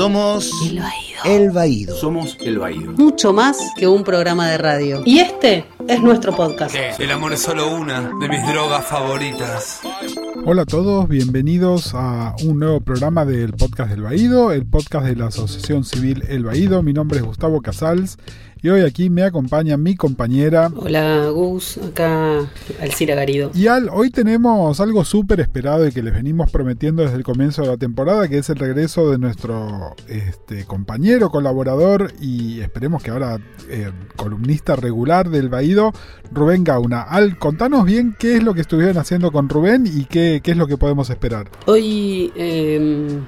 Somos El Baído. El Baído. Somos El Baído. Mucho más que un programa de radio. Y este es nuestro podcast. El amor es solo una de mis drogas favoritas. Hola a todos, bienvenidos a un nuevo programa del podcast del Baído, el podcast de la Asociación Civil El Baído. Mi nombre es Gustavo Casals y hoy aquí me acompaña mi compañera. Hola Gus, acá Alcira Garido. Y Al, hoy tenemos algo súper esperado y que les venimos prometiendo desde el comienzo de la temporada, que es el regreso de nuestro este, compañero, colaborador y esperemos que ahora eh, columnista regular del Baído, Rubén Gauna. Al, contanos bien qué es lo que estuvieron haciendo con Rubén y qué, qué es lo que podemos esperar. Hoy eh,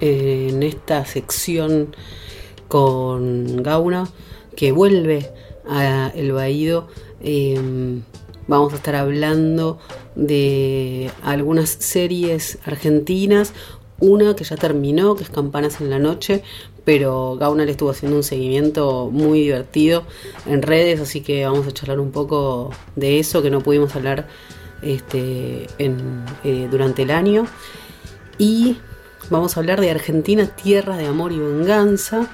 en esta sección con Gauna, que vuelve a El Baído, eh, vamos a estar hablando de algunas series argentinas. Una que ya terminó, que es Campanas en la Noche, pero Gauna le estuvo haciendo un seguimiento muy divertido en redes, así que vamos a charlar un poco de eso que no pudimos hablar este, eh, durante el año. Y vamos a hablar de Argentina, Tierra de Amor y Venganza,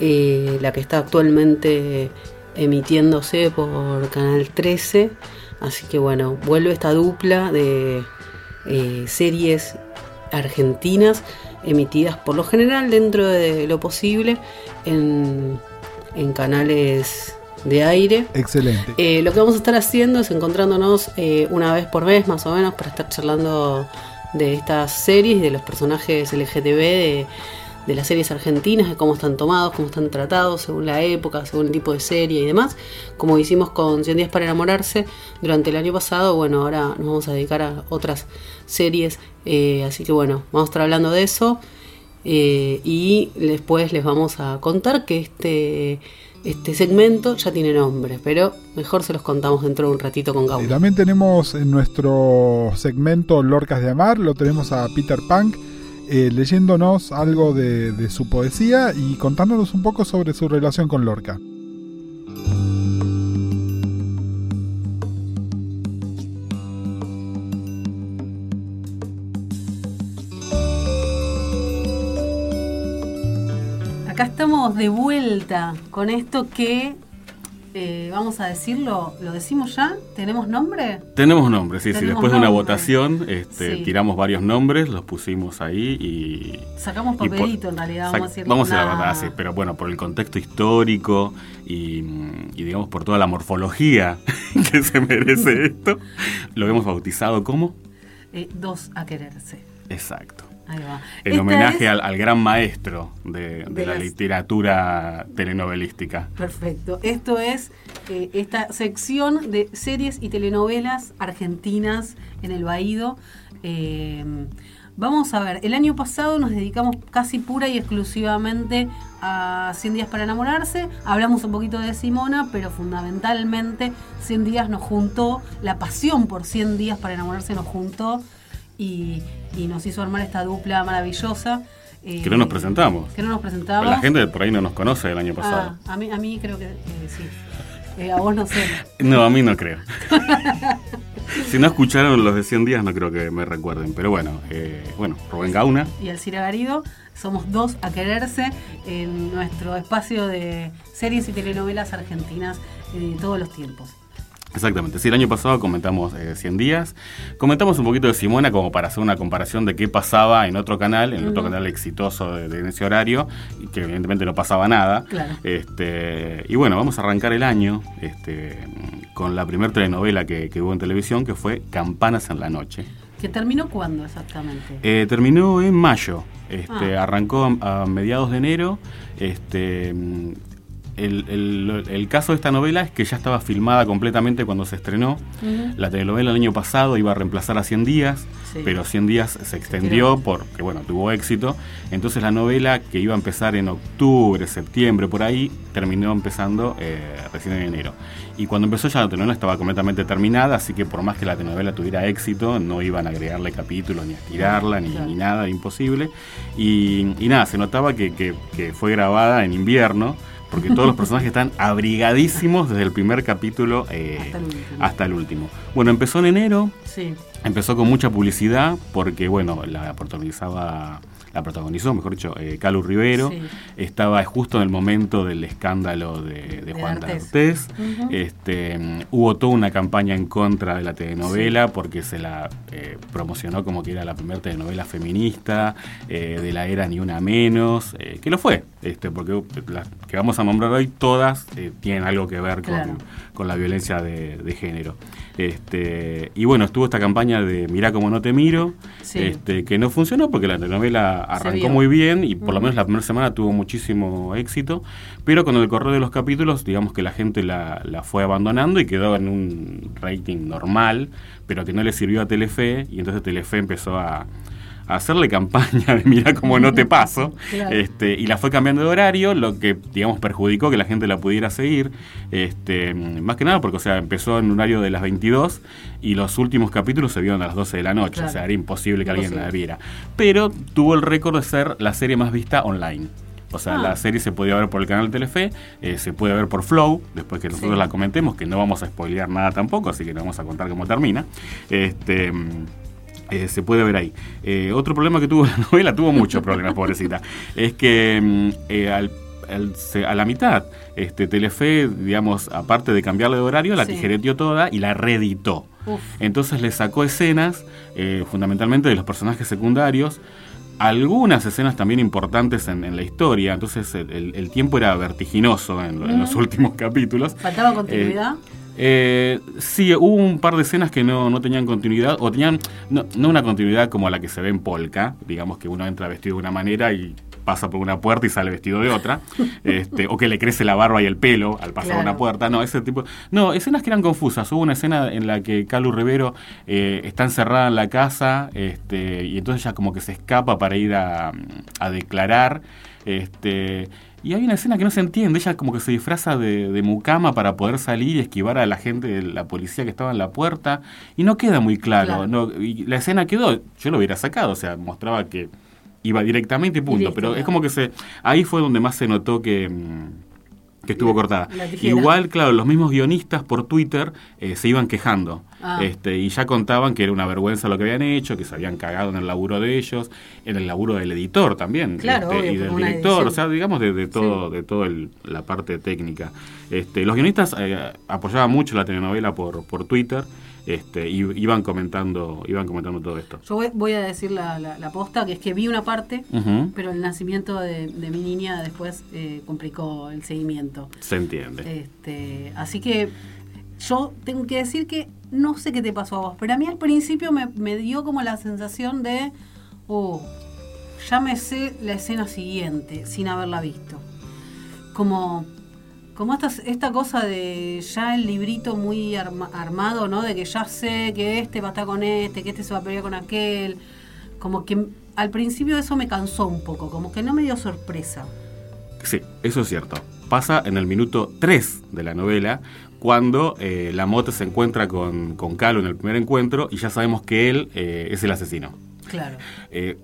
eh, la que está actualmente emitiéndose por Canal 13. Así que bueno, vuelve esta dupla de eh, series argentinas emitidas por lo general dentro de lo posible en, en canales de aire. Excelente. Eh, lo que vamos a estar haciendo es encontrándonos eh, una vez por mes más o menos para estar charlando de estas series, de los personajes LGTB, de, de las series argentinas, de cómo están tomados, cómo están tratados, según la época, según el tipo de serie y demás. Como hicimos con 100 días para enamorarse durante el año pasado, bueno, ahora nos vamos a dedicar a otras series. eh, así que bueno, vamos a estar hablando de eso. eh, y después les vamos a contar que este, este segmento ya tiene nombre, pero mejor se los contamos dentro de un ratito con Y Gauna. también tenemos en nuestro segmento Lorcas de Amar, lo tenemos a Peter Punk eh, leyéndonos algo de, de su poesía y contándonos un poco sobre su relación con Lorca. Acá estamos de vuelta con esto que, eh, vamos a decirlo, ¿lo decimos ya? ¿Tenemos nombre? Tenemos nombres, sí, sí. Después de una nombre. votación, este, Sí. tiramos varios nombres, los pusimos ahí y. Sacamos y por- papelito en realidad, vamos a decir. Vamos a la nada. verdad, sí, pero bueno, por el contexto histórico y, y digamos por toda la morfología que se merece esto, lo hemos bautizado como. Eh, dos a quererse. Exacto. Ahí va. En Esta homenaje es- al, al gran maestro de, de De la las- literatura telenovelística. Perfecto. Esto es eh, esta sección de series y telenovelas argentinas en el Baído. Eh, vamos a ver, el año pasado nos dedicamos casi pura y exclusivamente a 100 días para enamorarse. Hablamos un poquito de Simona, pero fundamentalmente 100 días nos juntó, la pasión por 100 días para enamorarse nos juntó y, y nos hizo armar esta dupla maravillosa. eh, Que no nos presentamos. Que no nos presentamos. La gente por ahí no nos conoce del año pasado. Ah, a mí, a mí creo que eh, sí. Eh, a vos no sé. No, a mí no creo. si no escucharon los de 100 días, no creo que me recuerden. Pero bueno, eh, bueno, Rubén Gauna. Y Alcira Garido, somos dos a quererse en nuestro espacio de series y telenovelas argentinas eh, de todos los tiempos. Exactamente. Sí, el año pasado comentamos eh, 100 días. Comentamos un poquito de Simona como para hacer una comparación de qué pasaba en otro canal, en otro canal exitoso de, de ese horario, que evidentemente no pasaba nada. Claro. Este, y bueno, vamos a arrancar el año este, con la primera telenovela que, que hubo en televisión, que fue Campanas en la Noche. ¿Que terminó cuándo exactamente? Eh, terminó en mayo. Este, Ah. Arrancó a, a mediados de enero. Este, el, el- el caso de esta novela es que ya estaba filmada completamente cuando se estrenó. La telenovela el año pasado iba a reemplazar a 100 días, Sí. pero 100 días se extendió porque bueno, tuvo éxito. Entonces la novela que iba a empezar en octubre, septiembre, por ahí, terminó empezando eh, recién en enero. Y cuando empezó ya la telenovela estaba completamente terminada, así que por más que la telenovela tuviera éxito, no iban a agregarle capítulos, ni a estirarla, ni, Claro. ni nada, imposible. Y, y nada, se notaba que, que- que fue grabada en invierno, porque todos los personajes están abrigadísimos desde el primer capítulo eh, Hasta el último. hasta el último. Bueno, empezó en enero, Sí. Empezó con mucha publicidad porque, bueno, la protagonizaba la protagonizó, mejor dicho, eh, Calu Rivero. Sí. Estaba justo en el momento del escándalo de, de De Juan. Ujú. este, hubo toda una campaña en contra de la telenovela porque se la eh, promocionó como que era la primera telenovela feminista eh, de la era Ni Una Menos, eh, que lo fue, este, porque las que vamos a nombrar hoy todas eh, tienen algo que ver Claro. con la violencia de, de género. Este, y bueno, estuvo esta campaña de Mirá como no te miro, Sí. este, que no funcionó porque la telenovela arrancó muy bien y por lo menos la primera semana tuvo muchísimo éxito, pero con el correr de los capítulos, digamos que la gente la, la fue abandonando y quedó en un rating normal, pero que no le sirvió a Telefe y entonces Telefe empezó a, a hacerle campaña de mira cómo no te paso Claro. este, y la fue cambiando de horario, lo que digamos perjudicó que la gente la pudiera seguir, este, más que nada porque o sea, empezó en un horario de las 22 y los últimos capítulos se vieron a las 12 de la noche, Claro. o sea, era imposible que alguien la viera. Pero tuvo el récord de ser la serie más vista online. O sea, Ah. la serie se podía ver por el canal de Telefe, eh, se puede ver por Flow, después que nosotros Sí. la comentemos, que no vamos a spoilear nada tampoco, así que no vamos a contar cómo termina. Este, eh, se puede ver ahí. Eh, otro problema que tuvo la novela, tuvo muchos problemas, pobrecita, es que mm, eh, al- al- se- a la mitad, este, Telefe, digamos, aparte de cambiarle de horario, la Sí. tijereteó toda y la reeditó. Uf. Entonces le sacó escenas, eh, fundamentalmente de los personajes secundarios, algunas escenas también importantes en, en la historia, entonces el, tiempo era vertiginoso en, en los últimos capítulos. ¿Faltaba continuidad? Eh, sí, hubo un par de escenas que no, no tenían continuidad, o tenían no, no una continuidad como la que se ve en Polka, digamos que uno entra vestido de una manera y pasa por una puerta y sale vestido de otra, este, o que le crece la barba y el pelo al pasar Claro. una puerta, no, ese tipo... No, escenas que eran confusas, hubo una escena en la que Calu Rivero eh, está encerrada en la casa este, y entonces ella como que se escapa para ir a, a declarar, este... Y hay una escena que no se entiende, ella como que se disfraza de, de mucama para poder salir y esquivar a la gente la policía que estaba en la puerta, y no queda muy claro. Claro. No, y la escena quedó, yo lo hubiera sacado, o sea, mostraba que iba directamente y punto, pero es como que se ahí fue donde más se notó que, mm, que estuvo La- cortada. la. Igual, claro, los mismos guionistas por Twitter eh, se iban quejando. Ah. Este, y ya contaban que era una vergüenza lo que habían hecho, que se habían cagado en el laburo de ellos, en el laburo del editor también, Claro, este, obvio, y del director, o sea, digamos de, de todo, de todo el- la parte técnica. Este, los guionistas eh, apoyaban mucho la telenovela por, por Twitter, este, y iban comentando, iban comentando todo esto. Yo voy, a decir la, la, la posta, que es que vi una parte, pero el nacimiento de, de mi niña después eh, complicó el seguimiento. Se entiende. Este, así que yo tengo que decir que no sé qué te pasó a vos, pero a mí al principio me, me dio como la sensación de, oh, ya me sé la escena siguiente sin haberla visto. Como, como esta, esta cosa de ya el librito muy arma- armado, ¿no? De que ya sé que este va a estar con este, que este se va a pelear con aquel. Como que al principio eso me cansó un poco, como que no me dio sorpresa. Sí, eso es cierto. Pasa en el minuto 3 de la novela, cuando eh, la moto se encuentra con, con Calo en el primer encuentro y ya sabemos que él eh, es el asesino. Claro. Eh,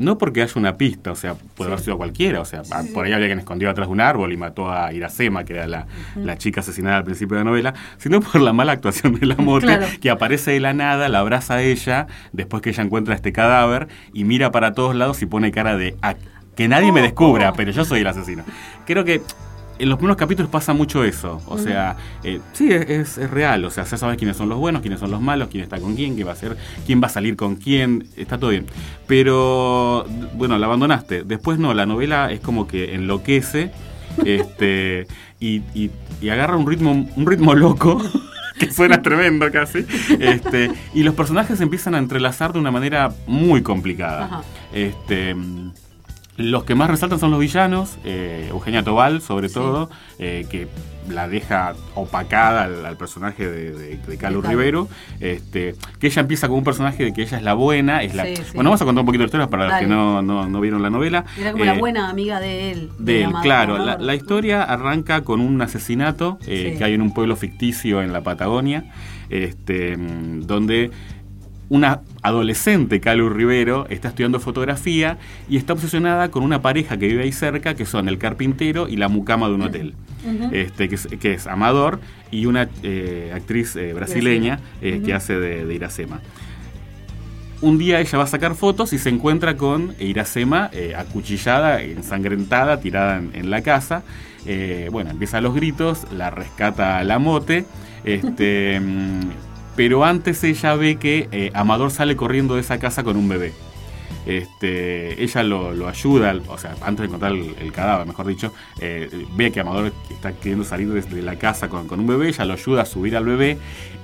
no porque haya una pista, o sea, puede haber sido cualquiera, o sea, ah, por ahí había quien escondió atrás de un árbol y mató a Iracema, que era la, la chica asesinada al principio de la novela, sino por la mala actuación de la mote, Claro. que aparece de la nada, la abraza a ella, después que ella encuentra este cadáver, y mira para todos lados y pone cara de "Ah, que nadie me Oh, descubra, oh. pero yo soy el asesino. Creo que en los primeros capítulos pasa mucho eso. O sea, eh, sí, es, es real. O sea, ya sabes quiénes son los buenos, quiénes son los malos, quién está con quién, qué va a hacer, quién va a salir con quién. Está todo bien. Pero, bueno, la abandonaste. Después no, la novela es como que enloquece este, y, y- y agarra un ritmo, un ritmo loco. Que suena tremendo casi. Este, y los personajes empiezan a entrelazar de una manera muy complicada. Ajá. Este, mm, los que más resaltan son los villanos, eh, Eugenia Tobal sobre Sí. todo, eh, que la deja opacada al, al personaje de, de, Calu. Rivero, este, que ella empieza como un personaje de que ella es la buena, es la, Sí, sí. bueno vamos a contar un poquito de historia para los que no, no, no vieron la novela. Era como la Eh, buena amiga de él. de él, claro. La, historia arranca con un asesinato eh, Sí. que hay en un pueblo ficticio en la Patagonia, este, mm, donde una adolescente, Calu Rivero, está estudiando fotografía y está obsesionada con una pareja que vive ahí cerca, que son el carpintero y la mucama de un hotel. Este, que, es, que es Amador y una eh, actriz eh, brasileña eh, que hace de, de Iracema. un día ella va a sacar fotos y se encuentra con Iracema acuchillada, ensangrentada, tirada en, en la casa. Bueno, empieza los gritos, la rescata la mote. Este, mm, pero antes ella ve que eh, Amador sale corriendo de esa casa con un bebé. Este, ella lo, lo ayuda, o sea, antes de encontrar el, el cadáver, mejor dicho, eh, ve que Amador está queriendo salir desde la casa con, con un bebé, ella lo ayuda a subir al bebé.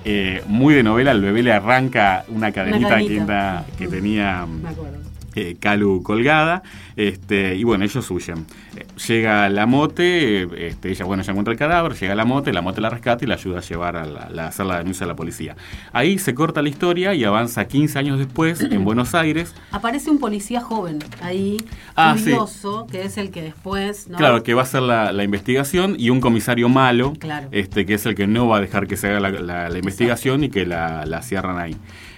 Eh, muy de novela, el bebé le arranca una cadenita, cadenita. Que, que tenía Me acuerdo. Eh, Calu colgada, este, y bueno, ellos huyen. Llega la mote, este, ella, bueno, ya encuentra el cadáver, llega la mote, la mote la rescata y la ayuda a llevar a, la, la- hacer la denuncia a la policía. Ahí se corta la historia y avanza 15 años después en Buenos Aires. Aparece un policía joven ahí, Ah, sí. que es el que después, ¿no? Claro, que va a hacer la, la investigación y un comisario malo, Claro. este, que es el que no va a dejar que se haga la investigación y que la, la cierran ahí.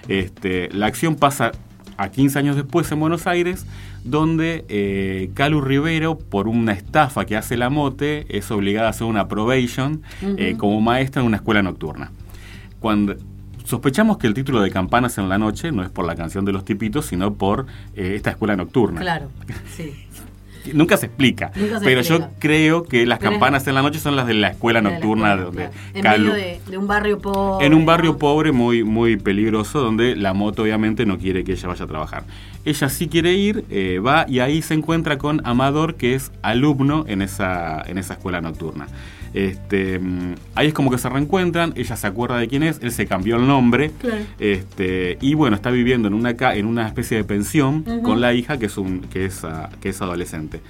Este, la acción pasa a 15 años después en Buenos Aires, donde eh, Calu Rivero, por una estafa que hace la mote, es obligada a hacer una probation eh, como maestra en una escuela nocturna. Cuando sospechamos que el título de Campanas en la noche no es por la canción de los tipitos, sino por eh, esta escuela nocturna. Claro, sí. Nunca se explica. Nunca se pero explica. yo creo que las Pero es- campanas en la noche son las de la escuela De la nocturna, donde. En Calu- medio de, de un barrio pobre. en un barrio ¿no? pobre muy, muy peligroso, donde la moto obviamente no quiere que ella vaya a trabajar. Ella sí quiere ir, eh, va y ahí se encuentra con Amador, que es alumno en esa, en esa escuela nocturna. Este, mm, ahí es como que se reencuentran, ella se acuerda de quién es, él se cambió el nombre. Claro. Este, y bueno, está viviendo en una, en una especie de pensión con la hija que es, un, que es, ah, que es adolescente.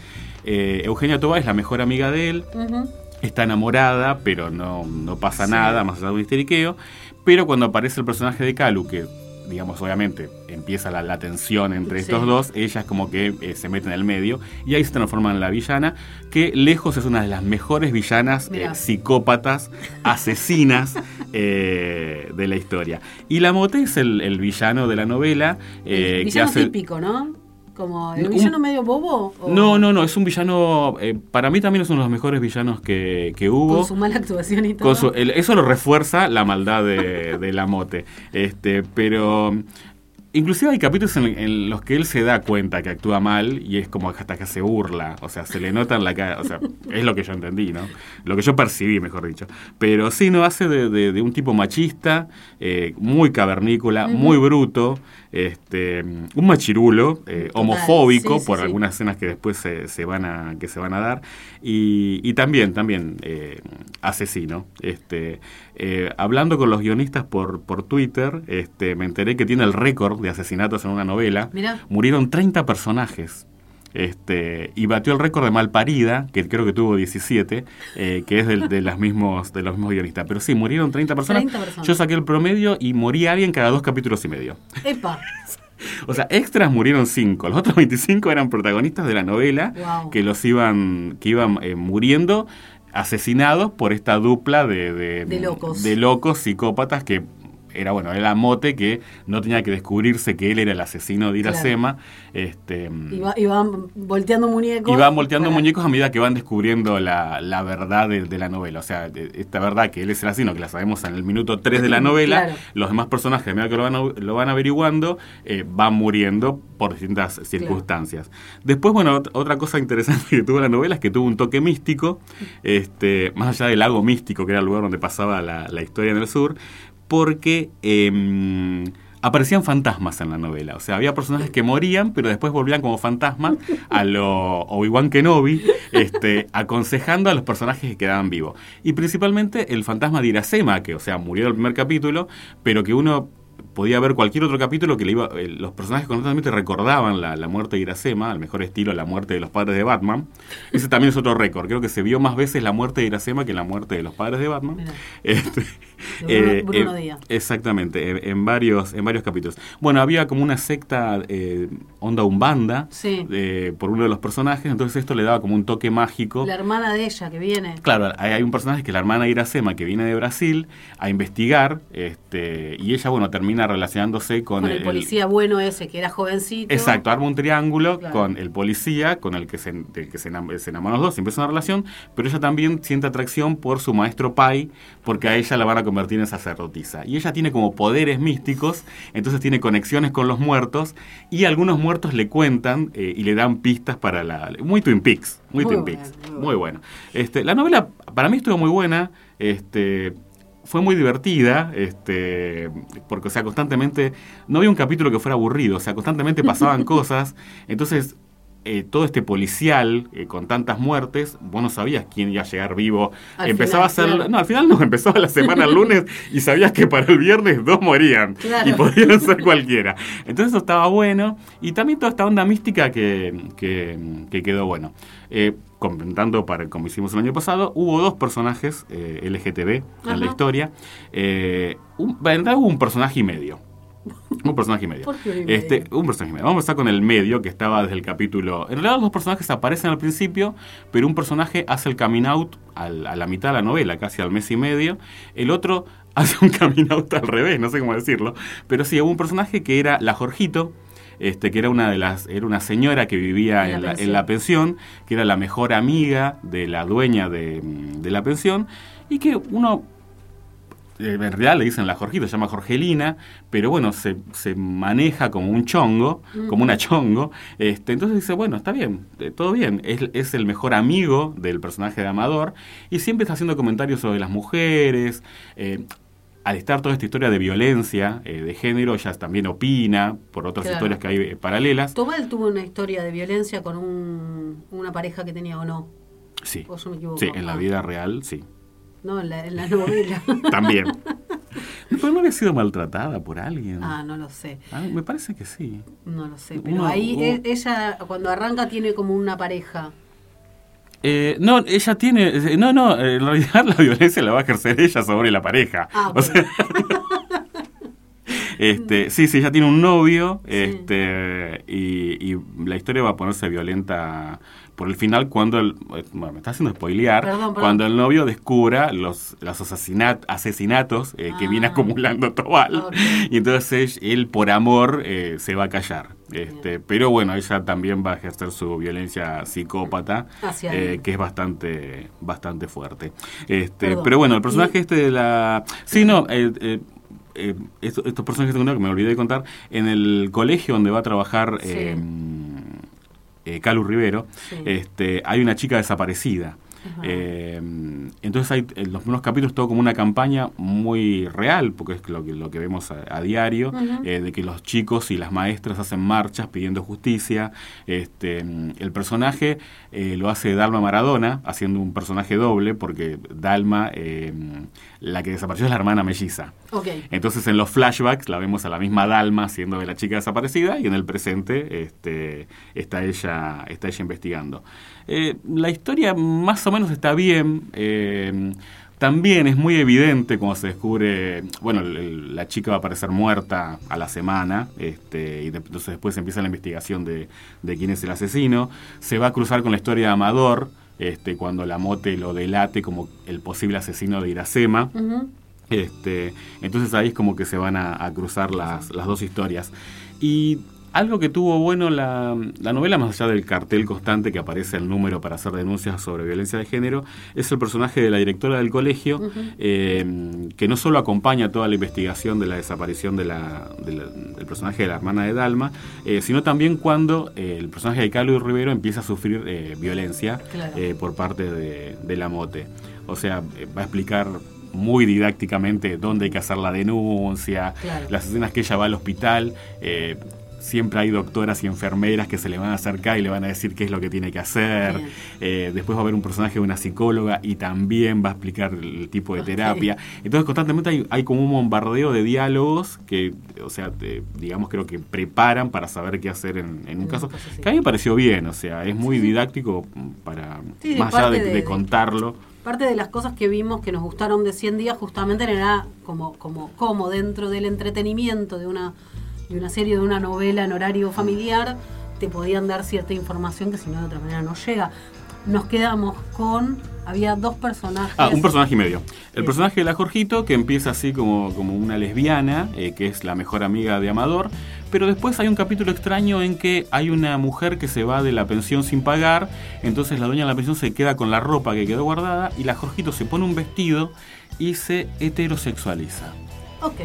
Eh, Eugenia Toba es la mejor amiga de él, está enamorada, pero no, no pasa Sí. nada más allá de un histeriqueo. Pero cuando aparece el personaje de Calu, que digamos obviamente empieza la, la tensión entre Sí. estos dos, ella es como que eh, se mete en el medio y ahí se transforma en la villana, que lejos es una de las mejores villanas eh, psicópatas, asesinas eh, de la historia. Y la Mote es el, el villano de la novela. que villano hace- típico, ¿no? Como el Un- villano medio bobo. o No, no, no, es un villano, eh, para mí también es uno de los mejores villanos que, que hubo. Con su mala actuación y todo. Con su- el- eso lo refuerza la maldad de, de la mote. Este, pero inclusive hay capítulos en, en los que él se da cuenta que actúa mal y es como hasta que se burla. O sea, se le nota en la cara. O sea, es lo que yo entendí, ¿no? Lo que yo percibí, mejor dicho. Pero sí, no hace de, de- de un tipo machista, eh, muy cavernícola, muy bruto. Este, un machirulo, eh, homofóbico sí, sí, por sí. algunas escenas que después se, se van a que se van a dar y, y también también eh, asesino este eh, hablando con los guionistas por por Twitter este me enteré que tiene el récord de asesinatos en una novela Mirá. murieron 30 personajes este, y batió el récord de Malparida, que creo que tuvo 17, eh, que es de, las mismos, de los mismos guionistas. Pero sí, murieron 30 personas. 30 personas. Yo saqué el promedio y moría alguien cada dos capítulos y medio. Epa. O sea, extras murieron cinco. Los otros 25 eran protagonistas de la novela Wow. que los iban, que iban eh, muriendo asesinados por esta dupla de, de, De locos. de locos psicópatas que era bueno, era Mote que no tenía que descubrirse que él era el asesino de Iracema. Este, Y, va- y van volteando muñecos. y van volteando para- muñecos a medida que van descubriendo la, la verdad de, de la novela. O sea, esta verdad que él es el asesino, que la sabemos en el minuto 3 de la novela, Claro. los demás personajes, a medida que lo van, lo van averiguando, eh, van muriendo por distintas circunstancias. Después, bueno, ot- otra cosa interesante que tuvo la novela es que tuvo un toque místico, este, más allá del lago místico, que era el lugar donde pasaba la, la historia en el sur, porque... em, Aparecían fantasmas en la novela, o sea, había personajes que morían, pero después volvían como fantasmas a lo Obi-Wan Kenobi, este, aconsejando a los personajes que quedaban vivos. Y principalmente el fantasma de Iracema, que, o sea, murió en el primer capítulo, pero que uno podía ver cualquier otro capítulo que le iba, eh, los personajes constantemente recordaban la, la muerte de Iracema, al mejor estilo la muerte de los padres de Batman. Ese también es otro récord. Creo que se vio más veces la muerte de Iracema que la muerte de los padres de Batman. Este, De Bruno- Bruno eh, Díaz. Exactamente, en, varios, en varios capítulos. Bueno, había como una secta eh, onda umbanda Sí. eh, por uno de los personajes, entonces esto le daba como un toque mágico. La hermana de ella que viene. Claro, hay, hay un personaje que es la hermana de Iracema que viene de Brasil a investigar este, y ella, bueno, termina relacionándose con, Con el policía bueno ese que era jovencito. Exacto, arma un triángulo Claro. con el policía, con el que, se, que se, enam- se enamoran los dos, empieza una relación, pero ella también siente atracción por su maestro Pai, porque a ella la van a convertir tiene sacerdotisa. Y ella tiene como poderes místicos, entonces tiene conexiones con los muertos y algunos muertos le cuentan eh, y le dan pistas para la... Muy Twin Peaks, muy, Muy Twin Peaks, muy muy bueno. Este, la novela para mí estuvo muy buena, este, fue muy divertida, este, porque o sea, constantemente, no había un capítulo que fuera aburrido, o sea, constantemente pasaban cosas, entonces eh, todo este policial eh, con tantas muertes, vos no sabías quién iba a llegar vivo. Al empezaba final, a ser. claro. No, al final no, empezaba la semana el lunes y sabías que para el viernes dos morían. Claro. Y podían ser cualquiera. Entonces eso estaba bueno. Y también toda esta onda mística que, que, que quedó bueno. Eh, comentando para como hicimos el año pasado, hubo dos personajes LGTB Ajá. en la historia. Un, en realidad hubo un personaje y medio. Un personaje y medio. ¿Por qué un y medio? Este, un personaje y medio. Vamos a empezar con el medio que estaba desde el capítulo. En realidad los dos personajes aparecen al principio, pero un personaje hace el coming out al- a la mitad de la novela, casi al mes y medio. El otro hace un coming out al revés, no sé cómo decirlo. Pero sí, hubo un personaje que era la Jorgito. Este, que era una de las, era una señora que vivía En la en, la, en pensión. la pensión, que era la mejor amiga de la dueña de, de la pensión, y que uno en realidad le dicen la Jorgito, se llama Jorgelina, pero bueno, se, se maneja como un chongo, como una chongo. Este, entonces dice, bueno, está bien, eh, todo bien. Es, es el mejor amigo del personaje de Amador y siempre está haciendo comentarios sobre las mujeres. eh, al estar toda esta historia de violencia eh, de género, ella también opina por otras Claro. historias que hay eh, paralelas. Tobal tuvo una historia de violencia con un- una pareja que tenía o no. Sí, ¿O yo me equivoco? sí, en la Ah. vida real, sí. No, en la, en la novela. También. Pero no había sido maltratada por alguien. ah, no lo sé. Ah, me parece que sí. No lo sé. Pero No, ahí o- e- ella, cuando arranca, tiene como una pareja. Eh, no, ella tiene. eh, No, no, en realidad la violencia la va a ejercer ella sobre la pareja. Ah, O sea, este, sí, sí, ella tiene un novio Sí. este, y, y la historia va a ponerse violenta por el final cuando el, bueno, me está haciendo spoilear, Perdón, perdón. cuando el novio descubra los, los asesinat- asesinatos eh, que viene Ah. acumulando Tobal. Y entonces él, por amor, eh, se va a callar. Este, pero bueno, ella también va a ejercer su violencia psicópata, eh, que es bastante, bastante fuerte. Este, Perdón. pero bueno, el personaje Y- este de la... Sí, no, eh, eh, eh, estos, estos personajes que me olvidé de contar, en el colegio donde va a trabajar Sí. Eh, Calu Rivero, Sí. este, hay una chica desaparecida. Eh, entonces hay en los primeros capítulos todo como una campaña muy real, porque es lo que, lo que vemos a, a diario, eh, de que los chicos y las maestras hacen marchas pidiendo justicia. Este, el personaje eh, lo hace Dalma Maradona, haciendo un personaje doble, porque Dalma, la que desapareció es la hermana melliza. Entonces en los flashbacks la vemos a la misma Dalma siendo de la chica desaparecida y en el presente este, está, ella, está ella investigando. Eh, la historia más o menos está bien. eh, también es muy evidente cuando se descubre, bueno, el- el- la chica va a aparecer muerta a la semana, este, y de- entonces después empieza la investigación de, de quién es el asesino. Se va a cruzar con la historia de Amador, este, cuando la mote lo delate como el posible asesino de Iracema. Este, entonces ahí es como que se van a, a cruzar las, las dos historias. Y algo que tuvo bueno la, la novela, más allá del cartel constante que aparece el número para hacer denuncias sobre violencia de género, es el personaje de la directora del colegio, eh, que no solo acompaña toda la investigación de la desaparición de la- de la- del personaje de la hermana de Dalma, eh, sino también cuando eh, el personaje de Carlos Rivero empieza a sufrir violencia Claro. por parte de, de la mote. O sea, va a explicar muy didácticamente dónde hay que hacer la denuncia, Claro. las escenas que ella va al hospital. eh, siempre hay doctoras y enfermeras que se le van a acercar y le van a decir qué es lo que tiene que hacer. Eh, después va a haber un personaje de una psicóloga y también va a explicar el tipo de terapia. Entonces constantemente hay, hay como un bombardeo de diálogos que, o sea, te- digamos creo que preparan para saber qué hacer en, en un caso. Que a mí me pareció bien, o sea, es muy didáctico para, Sí, más allá parte de, de- de contarlo. Parte de las cosas que vimos que nos gustaron de 100 días justamente era como, como, como dentro del entretenimiento de una, de una serie, de una novela en horario familiar, te podían dar cierta información que si no de otra manera no llega. Nos quedamos con, había dos personajes. Ah, un personaje y medio. El Sí. personaje de la Jorgito, que empieza así como, como una lesbiana, eh, que es la mejor amiga de Amador, Pero después hay un capítulo extraño en que hay una mujer que se va de la pensión sin pagar, entonces la dueña de la pensión se queda con la ropa que quedó guardada y la Jorgito se pone un vestido y se heterosexualiza. Ok.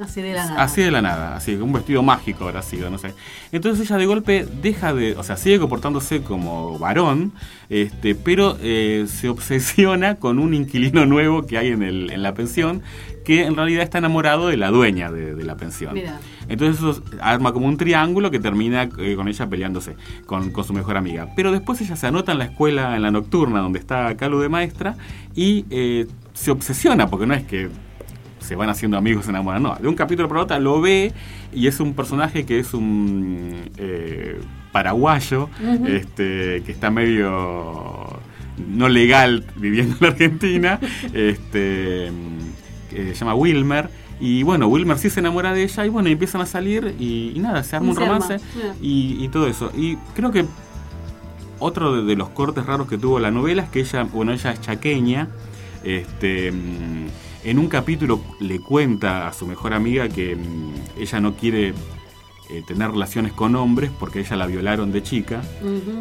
Así de la nada. Así de la nada, así un vestido mágico habrá sido, no sé. Entonces ella de golpe deja de, o sea, sigue comportándose como varón, este, pero eh, se obsesiona con un inquilino nuevo que hay en, el, en la pensión, que en realidad está enamorado de la dueña de, la pensión. Mira. Entonces eso arma como un triángulo que termina eh, con ella peleándose con, con, su mejor amiga. Pero después ella se anota en la escuela, en la nocturna, donde está Calu de maestra, y eh, se obsesiona, porque no es que se van haciendo amigos, se enamoran. No, de un capítulo para otro lo ve y es un personaje que es un eh, paraguayo, este, que está medio no legal viviendo en la Argentina, este, se llama Wilmer. Y bueno, Wilmer sí se enamora de ella y bueno, empiezan a salir y, nada, se arma un romance y, todo eso. Y creo que otro de, los cortes raros que tuvo la novela es que ella, bueno, ella es chaqueña, este en un capítulo le cuenta a su mejor amiga que mm, ella no quiere eh, tener relaciones con hombres porque ella la violaron de chica.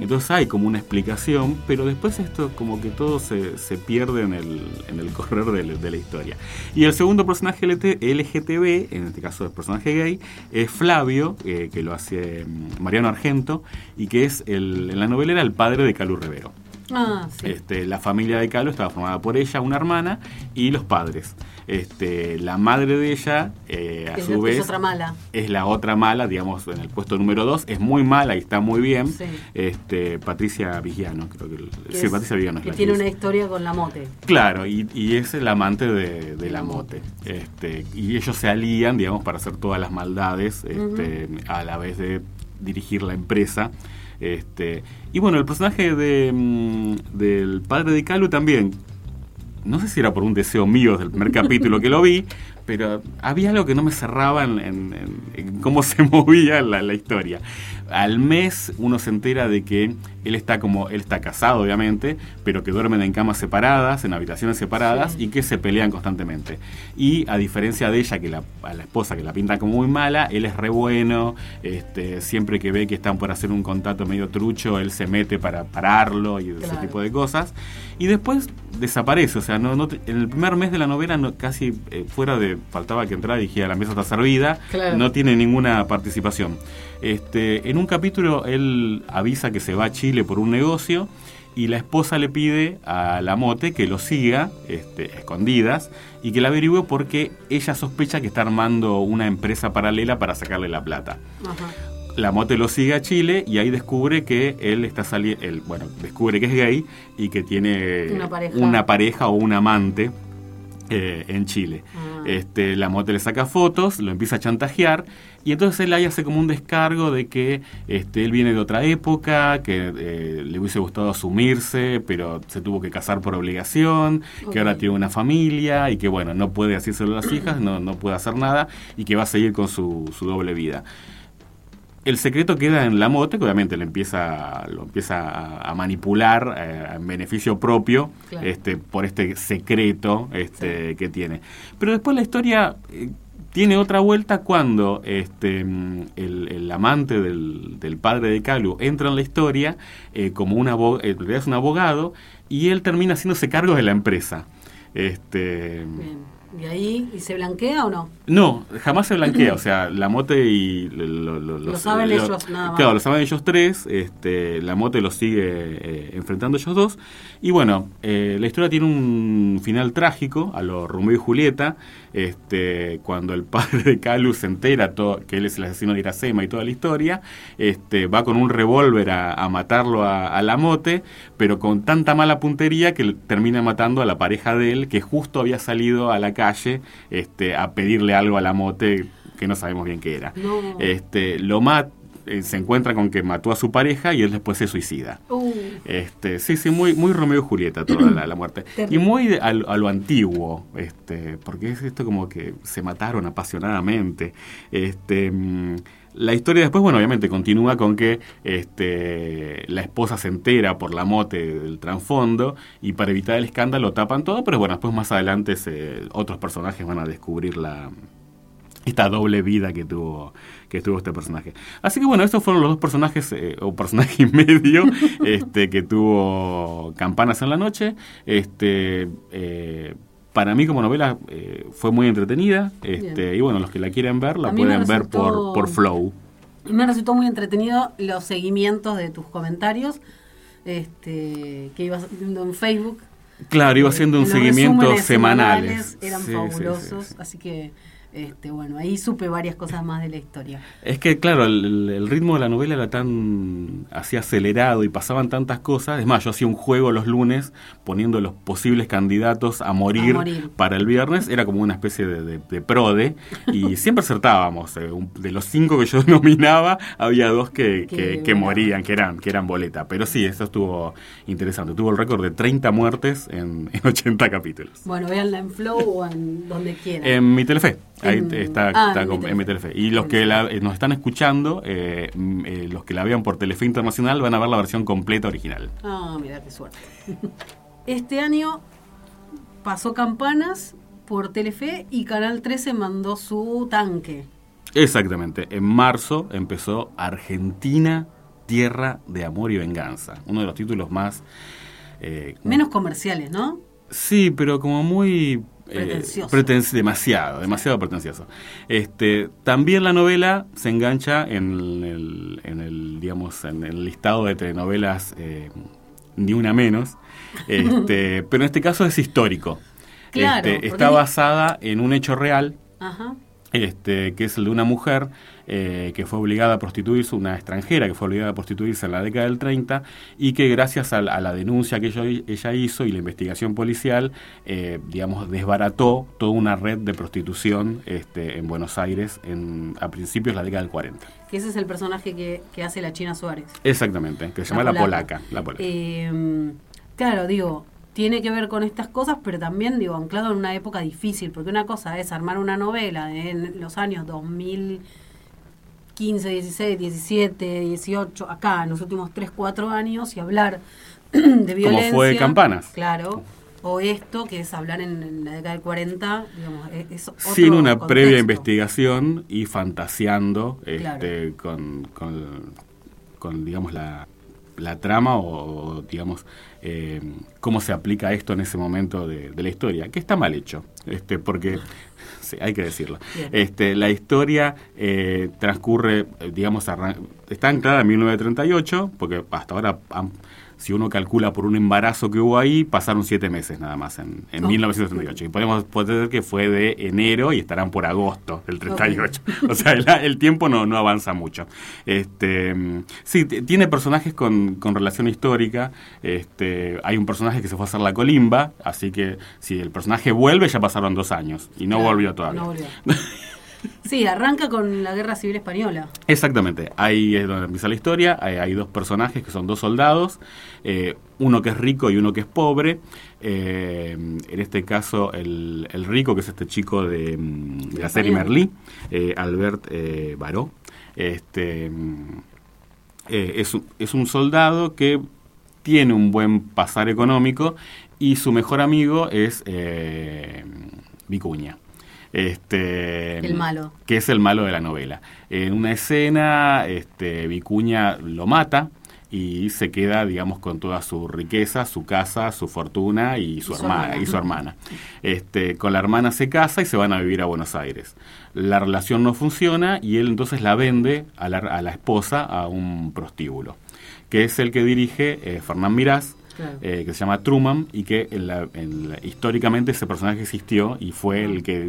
Entonces hay como una explicación, pero después esto como que todo se, pierde en el, en el correr de, la historia. Y el segundo personaje LGTB, en este caso el personaje gay, es Flavio, eh, que lo hace mm, Mariano Argento, y que es el, en la novela era el padre de Calu Rivero. Ah, este, la familia de Calo estaba formada por ella, una hermana, y los padres. Este, la madre de ella, eh, a su vez, es, otra mala. es la otra mala, digamos, en el puesto número dos. Es muy mala y está muy bien. Este, Patricia Vigiano, creo que. sí, Patricia Vigiano que tiene una historia con la mote. Claro, y, es el amante de, la mote. Este, y ellos se alían, digamos, para hacer todas las maldades, este, a la vez de dirigir la empresa. Este, y bueno, el personaje de, mm, del padre de Calu también, no sé si era por un deseo mío del primer capítulo que lo vi, pero había algo que no me cerraba en, cómo se movía la, historia. Al mes uno se entera de que él está como, él está casado obviamente, pero que duermen en camas separadas, en habitaciones separadas y que se pelean constantemente. Y a diferencia de ella, que la, a la esposa que la pinta como muy mala, él es re bueno, este, siempre que ve que están por hacer un contacto medio trucho, él se mete para pararlo y ese tipo de cosas. Y después desaparece, o sea, no, en el primer mes de la novela casi eh, fuera de faltaba que entrara y dijera la mesa está servida, no tiene ninguna participación. Este, en un capítulo él avisa que se va a Chile por un negocio y la esposa le pide a la mote que lo siga, este, escondidas, y que la averigüe porque ella sospecha que está armando una empresa paralela para sacarle la plata. La mote lo sigue a Chile y ahí descubre que él está saliendo, bueno, descubre que es gay y que tiene una pareja, o un amante eh, en Chile. Ah. Este, la mote le saca fotos, lo empieza a chantajear y entonces él ahí hace como un descargo de que este, él viene de otra época, que eh, le hubiese gustado asumirse, pero se tuvo que casar por obligación, que ahora tiene una familia y que bueno, no puede hacérselo a las hijas, no, no puede hacer nada y que va a seguir con su, su doble vida el secreto queda en la mote, que obviamente lo empieza, lo empieza a, manipular eh, en beneficio propio este, por este secreto este, que tiene. Pero después la historia eh, tiene otra vuelta cuando este, el, amante del, padre de Calu entra en la historia eh, como un abogado, es un abogado y él termina haciéndose cargo de la empresa. Este, ¿Y ahí y se blanquea o no? No, jamás se blanquea. o sea, la mote y. Lo, saben ellos nada más. Claro, lo saben ellos tres. Este, la mote los sigue eh, enfrentando ellos dos. Y bueno, eh, la historia tiene un final trágico a lo Romeo y Julieta. Este, cuando el padre de Calu se entera todo, que él es el asesino de Iracema y toda la historia, este, va con un revólver a, matarlo a, a, la mote, pero con tanta mala puntería que termina matando a la pareja de él, que justo había salido a la calle este, a pedirle algo a la mote que no sabemos bien qué era. Este, lo mata eh, se encuentra con que mató a su pareja y él después se suicida. Uh. Este, sí, sí, muy, muy Romeo y Julieta toda la, muerte. y muy a, lo antiguo, este, porque es esto como que se mataron apasionadamente. Este, mm, la historia después, bueno, obviamente continúa con que este, la esposa se entera por la mote del trasfondo y para evitar el escándalo tapan todo, pero bueno, después más adelante se, otros personajes van a descubrir la, esta doble vida que tuvo que tuvo este personaje. Así que bueno, estos fueron los dos personajes, eh, o personaje y medio, este, que tuvo Campanas en la noche. Este, eh, para mí como novela eh, fue muy entretenida. Este, y bueno, los que la quieren ver, la pueden ver por, por Flow. Me resultó muy entretenido los seguimientos de tus comentarios este, que ibas viendo en Facebook. Claro, iba haciendo un seguimiento semanal. Eran fabulosos, así que este, bueno, ahí supe varias cosas más de la historia. Es que, claro, el, ritmo de la novela era tan así acelerado y pasaban tantas cosas. Es más, yo hacía un juego los lunes poniendo los posibles candidatos a morir, para el viernes. Era como una especie de, de, prode y siempre acertábamos. Eh, de los cinco que yo nominaba, había dos que, que, morían, que eran, que eran boleta. Pero sí, eso estuvo interesante. Tuvo el récord de 30 muertes en, en 80 capítulos. Bueno, véanla en Flow o en donde quieran. En mi Telefe. Ahí está, ah, está con, Telefe. Y los que eh, nos están escuchando, eh, mm, eh, los que la vean por Telefe Internacional, van a ver la versión completa original. Ah, mira qué suerte. este año pasó Campanas por Telefe y Canal 13 mandó su tanque. Exactamente. En marzo empezó Argentina, Tierra de Amor y Venganza. Uno de los títulos más... Menos comerciales, ¿no? Sí, pero como muy eh, pretencioso. demasiado, demasiado pretencioso. Este, también la novela se engancha en el, en el digamos, en el listado de telenovelas eh, ni una menos, este, pero en este caso es histórico. Este, está basada en un hecho real, Este, que es el de una mujer eh, que fue obligada a prostituirse, una extranjera que fue obligada a prostituirse en la década del 30 y que gracias a, la denuncia que ella, hizo y la investigación policial, eh, digamos, desbarató toda una red de prostitución este, en Buenos Aires en, a principios de la década del 40. Que ese es el personaje que, hace la China Suárez. Exactamente, que se llama La Polaca. La polaca. Eh, claro, digo, tiene que ver con estas cosas, pero también, digo, anclado en una época difícil, porque una cosa es armar una novela en los años 2000 15, 16, 17, 18, acá en los últimos 3, 4 años y hablar de violencia. Como fue Campanas. Claro. O esto, que es hablar en, la década del 40, digamos, es otro Sin una previa investigación y fantaseando este, con, con, digamos, la, la trama o, digamos, eh, cómo se aplica esto en ese momento de, de, la historia, que está mal hecho, este, porque hay que decirlo. Este, la historia eh, transcurre, eh, digamos, está anclada en 1938, porque hasta ahora han si uno calcula por un embarazo que hubo ahí, pasaron siete meses nada más en, en 1938. Y podemos poder que fue de enero y estarán por agosto del 38. O sea, el, tiempo no, no avanza mucho. Este, sí, tiene personajes con, con relación histórica. Este, hay un personaje que se fue a hacer la colimba, así que si el personaje vuelve, ya pasaron dos años y no volvió todavía. No volvió. Sí, arranca con la Guerra Civil Española. Exactamente, ahí es donde empieza la historia, hay, dos personajes que son dos soldados, eh, uno que es rico y uno que es pobre. Eh, en este caso, el, rico, que es este chico de, mm, la serie Merlí, eh, Albert Baró, este, es, es un soldado que tiene un buen pasar económico y su mejor amigo es Vicuña. Este, el malo. Que es el malo de la novela. En una escena, este, Vicuña lo mata y se queda, digamos, con toda su riqueza, su casa, su fortuna y su, hermana, y su hermana. Este, con la hermana se casa y se van a vivir a Buenos Aires. La relación no funciona y él entonces la vende a la, a la esposa a un prostíbulo, que es el que dirige eh, Fernán Mirás, eh, que se llama Truman y que históricamente ese personaje existió y fue el que,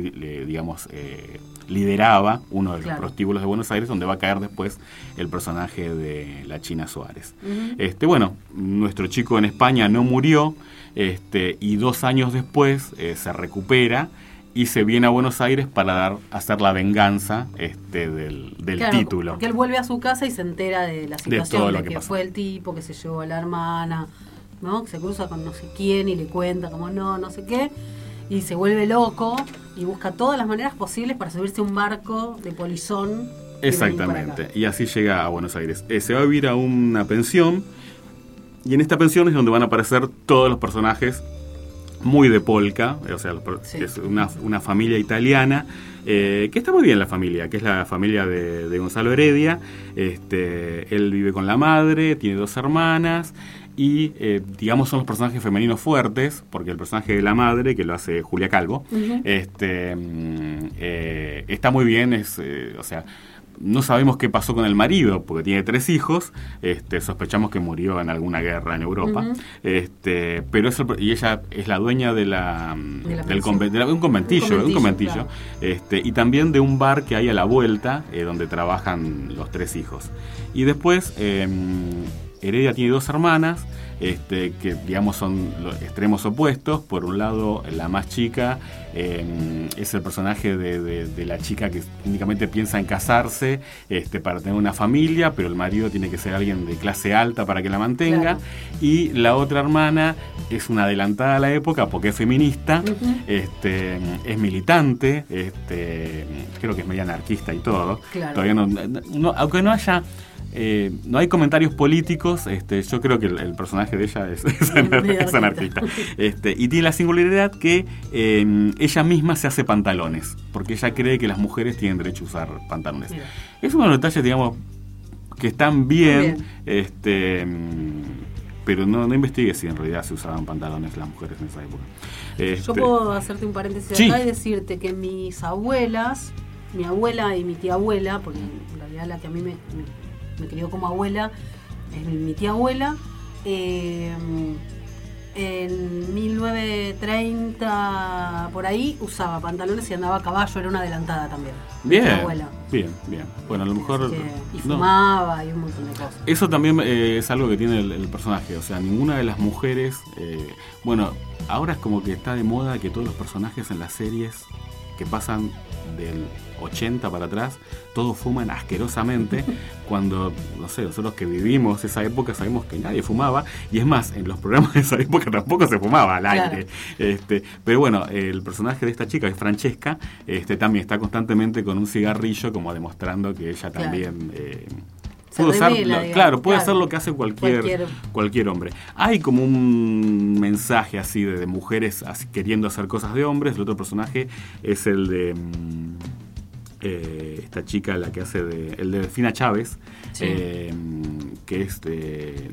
digamos, eh, lideraba uno de los prostíbulos de Buenos Aires, donde va a caer después el personaje de la China Suárez. este, bueno, nuestro chico en España no murió este, y dos años después eh, se recupera y se viene a Buenos Aires para dar, hacer la venganza este, del, título. Porque él vuelve a su casa y se entera de la situación de, que, fue el tipo que se llevó a la hermana, ¿no? Se cruza con no sé quién y le cuenta como no, no sé qué, y se vuelve loco y busca todas las maneras posibles para subirse a un barco de polizón. Exactamente, y así llega a Buenos Aires. Eh, se va a vivir a una pensión, y en esta pensión es donde van a aparecer todos los personajes muy de polka, o sea, Sí. es una, una familia italiana, eh, que está muy bien la familia, que es la familia de, de Gonzalo Heredia. Este, él vive con la madre, tiene dos hermanas y, eh, digamos, son los personajes femeninos fuertes, porque el personaje de la madre, que lo hace Julia Calvo, este, mm, eh, está muy bien, es, eh, o sea, no sabemos qué pasó con el marido, porque tiene tres hijos. Este, sospechamos que murió en alguna guerra en Europa. Este, pero es el- y ella es la dueña de la, De la del pensión. conven- de la- un conventillo, Un conventillo. Este, y también de un bar que hay a la vuelta, eh, donde trabajan los tres hijos. Y después, eh, Heredia tiene dos hermanas, este, que digamos son los extremos opuestos. Por un lado, la más chica eh, es el personaje de, de- de la chica que únicamente piensa en casarse este, para tener una familia, pero el marido tiene que ser alguien de clase alta para que la mantenga. Claro. Y la otra hermana es una adelantada a la época porque es feminista, este, es militante, este, creo que es media anarquista y todo. Claro. Todavía no, no- aunque no haya, eh, no hay comentarios políticos, este, yo creo que el, el personaje de ella es, es es anarquista. Este, y tiene la singularidad que eh, ella misma se hace pantalones, porque ella cree que las mujeres tienen derecho a usar pantalones. Mira. Es uno de los detalles, digamos, que están bien, Bien. este mm, pero no, no investigué si en realidad se usaban pantalones las mujeres en esa época. Yo Este, puedo hacerte un paréntesis Sí. acá y decirte que mis abuelas, mi abuela y mi tía abuela, porque en realidad la que a mí me, me- me crió como abuela es mi, mi tía abuela, eh, en 1930 por ahí usaba pantalones y andaba a caballo, era una adelantada también. Bien, abuela. bien, bien. Bueno, a lo mejor... Que- y no. fumaba y un montón de cosas. Eso también eh, es algo que tiene el, el personaje, o sea, ninguna de las mujeres, eh, bueno, ahora es como que está de moda que todos los personajes en las series que pasan del 80 para atrás, todos fuman asquerosamente, cuando, no sé, nosotros que vivimos esa época sabemos que nadie fumaba, y es más, en los programas de esa época tampoco se fumaba al Claro. aire. Este, pero bueno, el personaje de esta chica, que es Francesca, este, también está constantemente con un cigarrillo, como demostrando que ella Claro. también... eh, Se puede revela, digamos, claro, puede claro. hacer lo que hace cualquier, Cualquier- cualquier hombre. Hay como un mensaje así de, de mujeres así queriendo hacer cosas de hombres. El otro personaje es el de mm, eh, esta chica, la que hace de. el de Delfina Chávez, Sí. eh, que es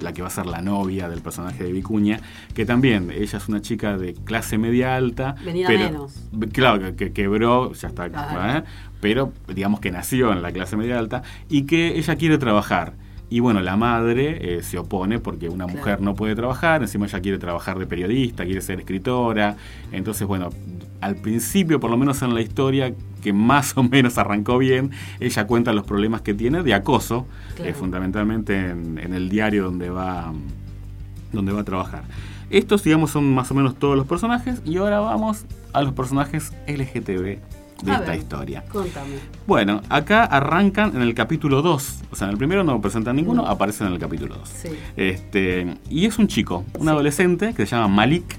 la que va a ser la novia del personaje de Vicuña, que también ella es una chica de clase media alta. Venida pero, menos. Claro, que, que quebró, ya está, Claro. ¿eh? Pero digamos que nació en la clase media alta y que ella quiere trabajar. Y bueno, la madre eh, se opone porque una Claro. mujer no puede trabajar, encima ella quiere trabajar de periodista, quiere ser escritora. Entonces, bueno, al principio, por lo menos en la historia, que más o menos arrancó bien, ella cuenta los problemas que tiene de acoso, Claro. eh, fundamentalmente en, en el diario donde va, donde va a trabajar. Estos, digamos, son más o menos todos los personajes y ahora vamos a los personajes LGTB de A esta ver. historia. Contame. Bueno, acá arrancan en el capítulo 2. O sea, en el primero no presentan ninguno, No. aparecen en el capítulo 2. Sí. Este, y es un chico, un Sí. adolescente que se llama Malik,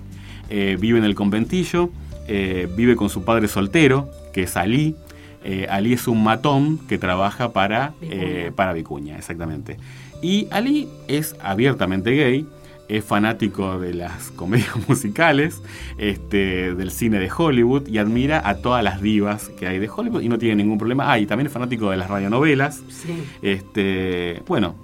eh, vive en el conventillo, eh, vive con su padre soltero, que es Ali. Eh, Ali es un matón que trabaja para Vicuña. eh, para Vicuña, exactamente. Y Ali es abiertamente gay, es fanático de las comedias musicales, este, del cine de Hollywood y admira a todas las divas que hay de Hollywood y no tiene ningún problema. Ah, y también es fanático de las radionovelas. Sí. Este, bueno,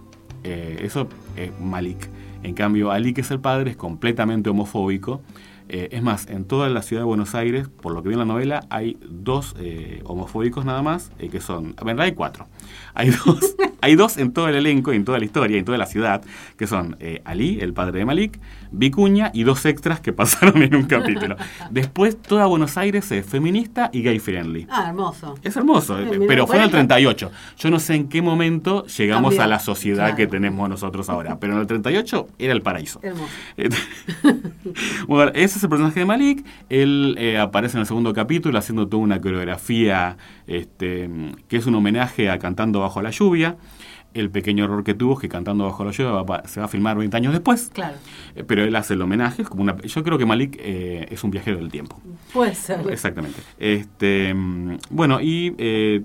eh, eso es Malik. En cambio, Ali, que es el padre, es completamente homofóbico. Eh, es más, en toda la ciudad de Buenos Aires, por lo que vi en la novela, hay dos eh, homofóbicos nada más, que son, en verdad hay cuatro. Hay dos, hay dos en todo el elenco, y en toda la historia, y en toda la ciudad, que son eh, Ali, el padre de Malik, Vicuña y dos extras que pasaron en un capítulo. Después, toda Buenos Aires es feminista y gay friendly. Ah, hermoso. Es hermoso, Eh, pero fue en el bueno. 38. Yo no sé en qué momento llegamos Cambió. a la sociedad Claro. que tenemos nosotros ahora, pero en el 38 era el paraíso. Hermoso. Bueno, ese es el personaje de Malik. Él eh, aparece en el segundo capítulo haciendo toda una coreografía este, que es un homenaje a Cantando Bajo la Lluvia. El pequeño error que tuvo es que Cantando Bajo la Lluvia va se va a filmar 20 años después. Claro. Eh, Pero él hace el homenaje. Es como una, yo creo que Malik eh, es un viajero del tiempo. Puede ser. Exactamente. Este, mm, bueno, y eh,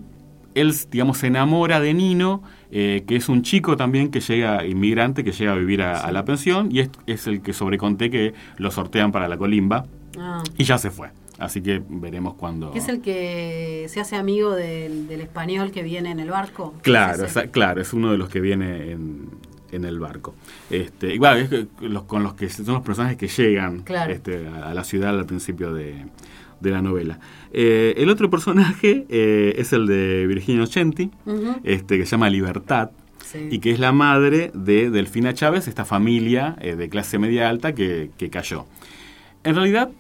él, digamos, se enamora de Nino, eh, que es un chico también que llega, inmigrante, que llega a vivir a, a la pensión, y es, es el que sobreconté que lo sortean para la colimba. Ah. y ya se fue. Así que veremos cuando... ¿Que es el que se hace amigo del, del español que viene en el barco? Claro, ¿Es claro, es uno de los que viene en, en el barco. Este, y bueno, es que los, con los que son los personajes que llegan Claro. este, a, a la ciudad al principio de, de la novela. Eh, el otro personaje eh, es el de Virginia Ochenti, este, que se llama Libertad. Sí. Y que es la madre de Delfina Chávez, esta familia eh, de clase media alta que, que cayó. En realidad,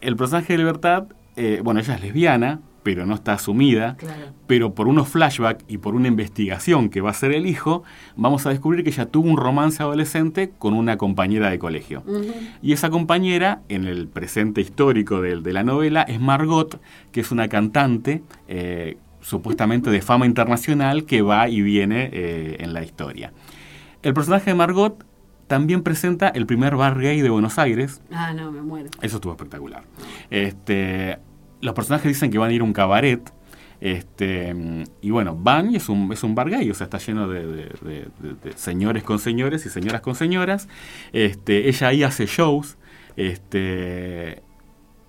el personaje de Libertad, eh, bueno, ella es lesbiana, pero no está asumida Claro. pero por unos flashbacks y por una investigación que va a hacer el hijo, vamos a descubrir que ella tuvo un romance adolescente con una compañera de colegio. Y esa compañera, en el presente histórico de, de la novela, es Margot, que es una cantante eh, supuestamente de fama internacional que va y viene eh, en la historia. El personaje de Margot también presenta el primer bar gay de Buenos Aires, Ah, no, me muero. eso estuvo espectacular. Este, los personajes dicen que van a ir a un cabaret. Este, y bueno, van y es un, es un bar gay, o sea, está lleno de, de- de- de- de señores con señores y señoras con señoras. Este, ella ahí hace shows. Este,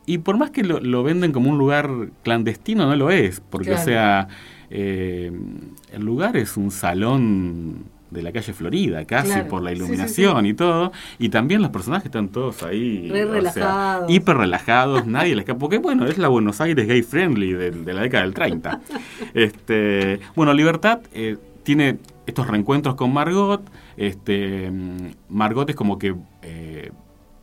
y por más que lo, lo venden como un lugar clandestino, no lo es. Porque, Claro. o sea, eh, el lugar es un salón de la calle Florida, casi Claro. por la Sí, sí, iluminación y todo. Y también los personajes están todos ahí. Re o sea, relajados. hiper relajados, nadie les escapa. Porque bueno, es la Buenos Aires gay friendly de, de la década del 30. este, bueno, Libertad eh, tiene estos reencuentros con Margot. Este, mm, Margot es como que eh,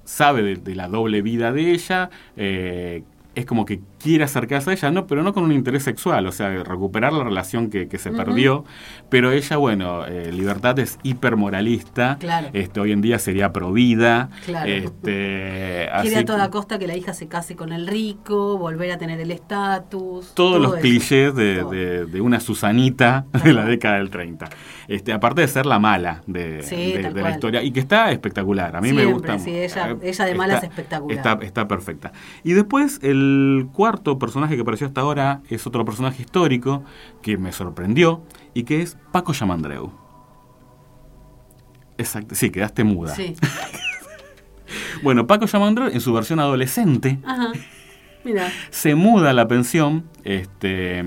sabe de, de la doble vida de ella. eh, es como que quiere acercarse a ella, no, pero no con un interés sexual, o sea, recuperar la relación que, que se perdió. Pero ella, bueno, eh, Libertad es hipermoralista. Claro. Este, hoy en día sería provida. Claro. Este, Quiere a toda costa que la hija se case con el rico, volver a tener el estatus. todos todo los eso. clichés de, de- de una Susanita de la década del 30. Este, aparte de ser la mala de, Sí, de- la historia y que está espectacular. A mí me gusta. sí, ella- eh, ella de mala es espectacular. Está, está perfecta. Y después el cuarto personaje que apareció hasta ahora es otro personaje histórico que me sorprendió y que es Paco Yamandreu. Exacto, sí, quedaste muda. Sí. Bueno, Paco Yamandreu en su versión adolescente Ajá. Mira. se muda a la pensión este,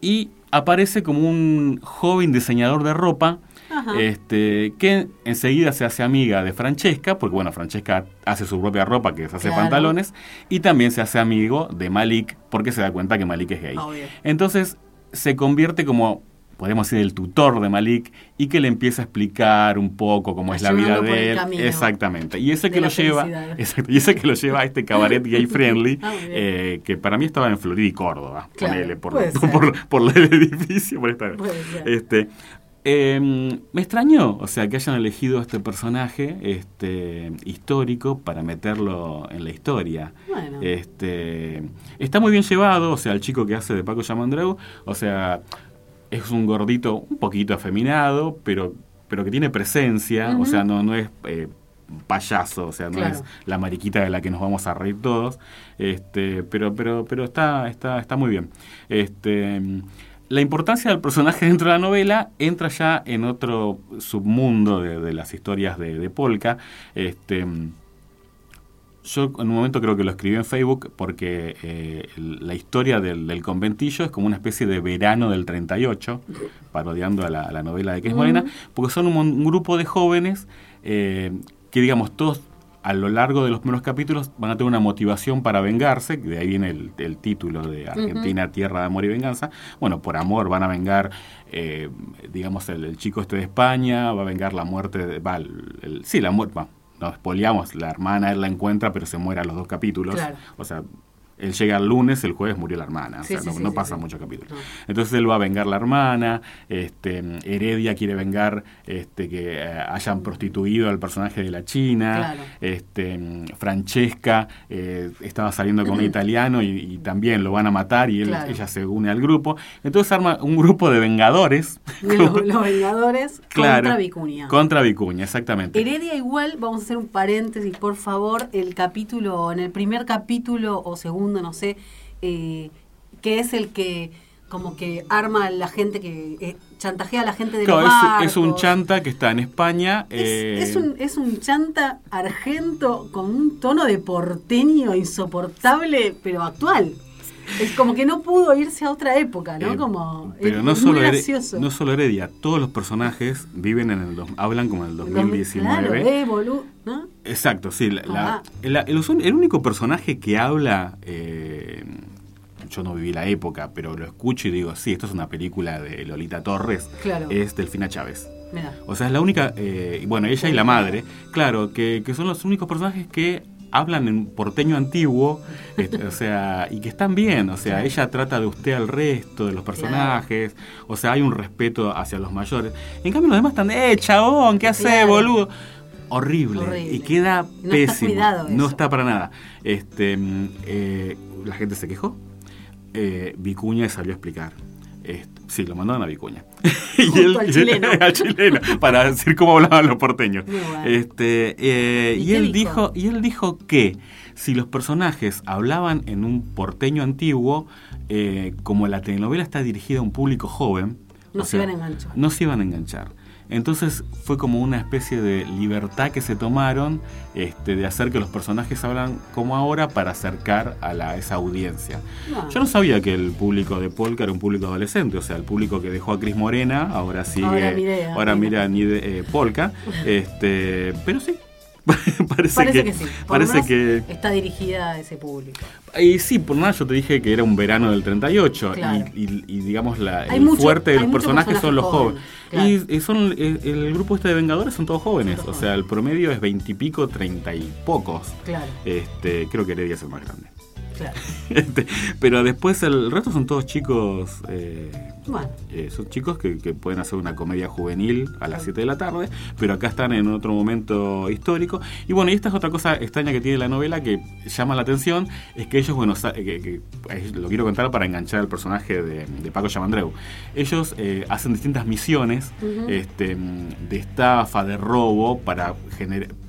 y aparece como un joven diseñador de ropa Ajá. este, que enseguida se hace amiga de Francesca, porque bueno, Francesca hace su propia ropa, que se hace Claro. pantalones, y también se hace amigo de Malik, porque se da cuenta que Malik es gay. Obvio. Entonces se convierte como, podemos decir, el tutor de Malik y que le empieza a explicar un poco cómo es la vida de él. Exactamente. Y ese que lo lleva, exacto, y ese que lo lleva a este cabaret gay friendly, Ah, eh, que para mí estaba en Florida y Córdoba, Claro, ponele, por, por, por el edificio, por esta este, eh, me extrañó, o sea, que hayan elegido este personaje este, histórico para meterlo en la historia. Bueno. Este, está muy bien llevado, o sea, el chico que hace de Paco Yamandreu, o sea, es un gordito un poquito afeminado, pero, pero que tiene presencia, o sea, no, no es eh, payaso, o sea, no Claro. es la mariquita de la que nos vamos a reír todos, este, pero, pero, pero está, está, está muy bien. Este, la importancia del personaje dentro de la novela entra ya en otro submundo de, de las historias de, de Polka. Este, yo en un momento creo que lo escribí en Facebook porque eh, la historia del, del conventillo es como una especie de verano del 38, parodiando a la, a la novela de Que es Morena, porque son un grupo de jóvenes eh, que, digamos, todos a lo largo de los primeros capítulos van a tener una motivación para vengarse, de ahí viene el, el título de Argentina, Tierra de Amor y Venganza. Bueno, por amor van a vengar, eh, digamos, el, el chico este de España, va a vengar la muerte, de, va, el- el- sí, la muerte, va, nos espoliamos, la hermana él la encuentra, pero se muere a los dos capítulos. Claro. O sea, él llega el lunes, el jueves murió la hermana. Sí, o sea, sí, no, pasa capítulos. No. Entonces él va a vengar la hermana, este, Heredia quiere vengar este, que eh, hayan prostituido al personaje de la China, Claro. este, Francesca eh, estaba saliendo con un italiano y, y también lo van a matar y él- Claro. ella se une al grupo. Entonces arma un grupo de vengadores. Los, los Vengadores Claro, contra Vicuña. Contra Vicuña, exactamente. Heredia igual, vamos a hacer un paréntesis, por favor, el capítulo, en el primer capítulo o segundo, no sé, eh, que es el que como que arma a la gente que eh, chantajea a la gente de Claro, los es, barcos. es un chanta que está en España. Es, eh, es un, es un chanta argento con un tono de porteño insoportable, pero actual. Es como que no pudo irse a otra época, ¿no? eh, como pero es no muy solo, Here- gracioso. no solo Heredia, todos los personajes viven en el hablan como en el 2019. Claro, eh, boludo, ¿no? Exacto, sí. la- Ah. el, el- el único personaje que habla, eh, yo no viví la época, pero lo escucho y digo, sí, esto es una película de Lolita Torres, Claro. es Delfina Chávez. Mirá. O sea, es la única, eh, y bueno, ella y la madre, claro, que, que son los únicos personajes que hablan en porteño antiguo, este, o sea, y que están bien, o sea, ella trata de usted al resto de los personajes, o sea, hay un respeto hacia los mayores. En cambio, los demás están, eh, chabón, ¿qué Claro. boludo? Horrible, Horrible. y queda No pésimo. no está para nada. Este, eh, la gente se quejó. Eh, Vicuña salió a explicar. Este, sí, lo mandaron a Vicuña. Junto al chileno. al chileno, para decir cómo hablaban los porteños. Bueno. Este, eh, ¿Y y, él dijo? dijo? y él dijo que si los personajes hablaban en un porteño antiguo, eh, como la telenovela está dirigida a un público joven, No se sea, iban a enganchar. No se iban a enganchar. Entonces fue como una especie de libertad que se tomaron este, de hacer que los personajes hablan como ahora para acercar a la, esa audiencia. No. Yo no sabía que el público de Polka era un público adolescente, o sea, el público que dejó a Cris Morena, ahora sigue, Ahora ahora mira. mira a Nide- eh, Polka, este, pero sí, parece, Parece que, que, sí. Por lo parece que está dirigida a ese público. y sí, por nada yo te dije que era un verano del 38 Claro. y, y- y digamos la, Hay el mucho- fuerte de los personajes personaje son los jóvenes. Y, y son el, el grupo este de Vengadores son todos jóvenes, Son o sea, el promedio es veintipico, treinta y pocos. Claro, Este, creo que Heredia es el más grande. Claro. Este, pero después el resto son todos chicos eh, Bueno, eh, son chicos que, que pueden hacer una comedia juvenil a las 7 de la tarde, pero acá están en otro momento histórico. Y bueno, y esta es otra cosa extraña que tiene la novela que llama la atención, es que ellos, bueno, sa- que- que- eh, lo quiero contar para enganchar al personaje de, de Paco Yamandreu. Ellos eh, hacen distintas misiones este, de estafa, de robo, para,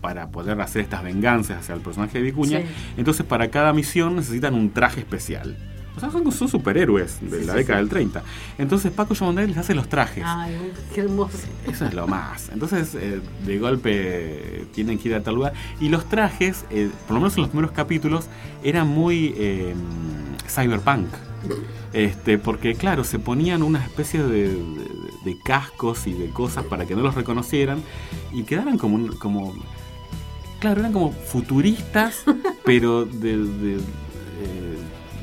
para poder hacer estas venganzas hacia el personaje de Vicuña. Sí. Entonces, para cada misión necesitan un traje especial. O sea, son, son superhéroes de Sí, la sí, década sí. del 30. Entonces, Paco Yamandreu les hace los trajes. ay, qué hermoso. Eso es lo más. Entonces, eh, de golpe tienen que ir a tal lugar. Y los trajes, eh, por lo menos en los primeros capítulos, eran muy eh, cyberpunk. Este, porque, claro, se ponían una especie de, de- de cascos y de cosas para que no los reconocieran y quedaran como, un- como claro, eran como futuristas, pero de, de,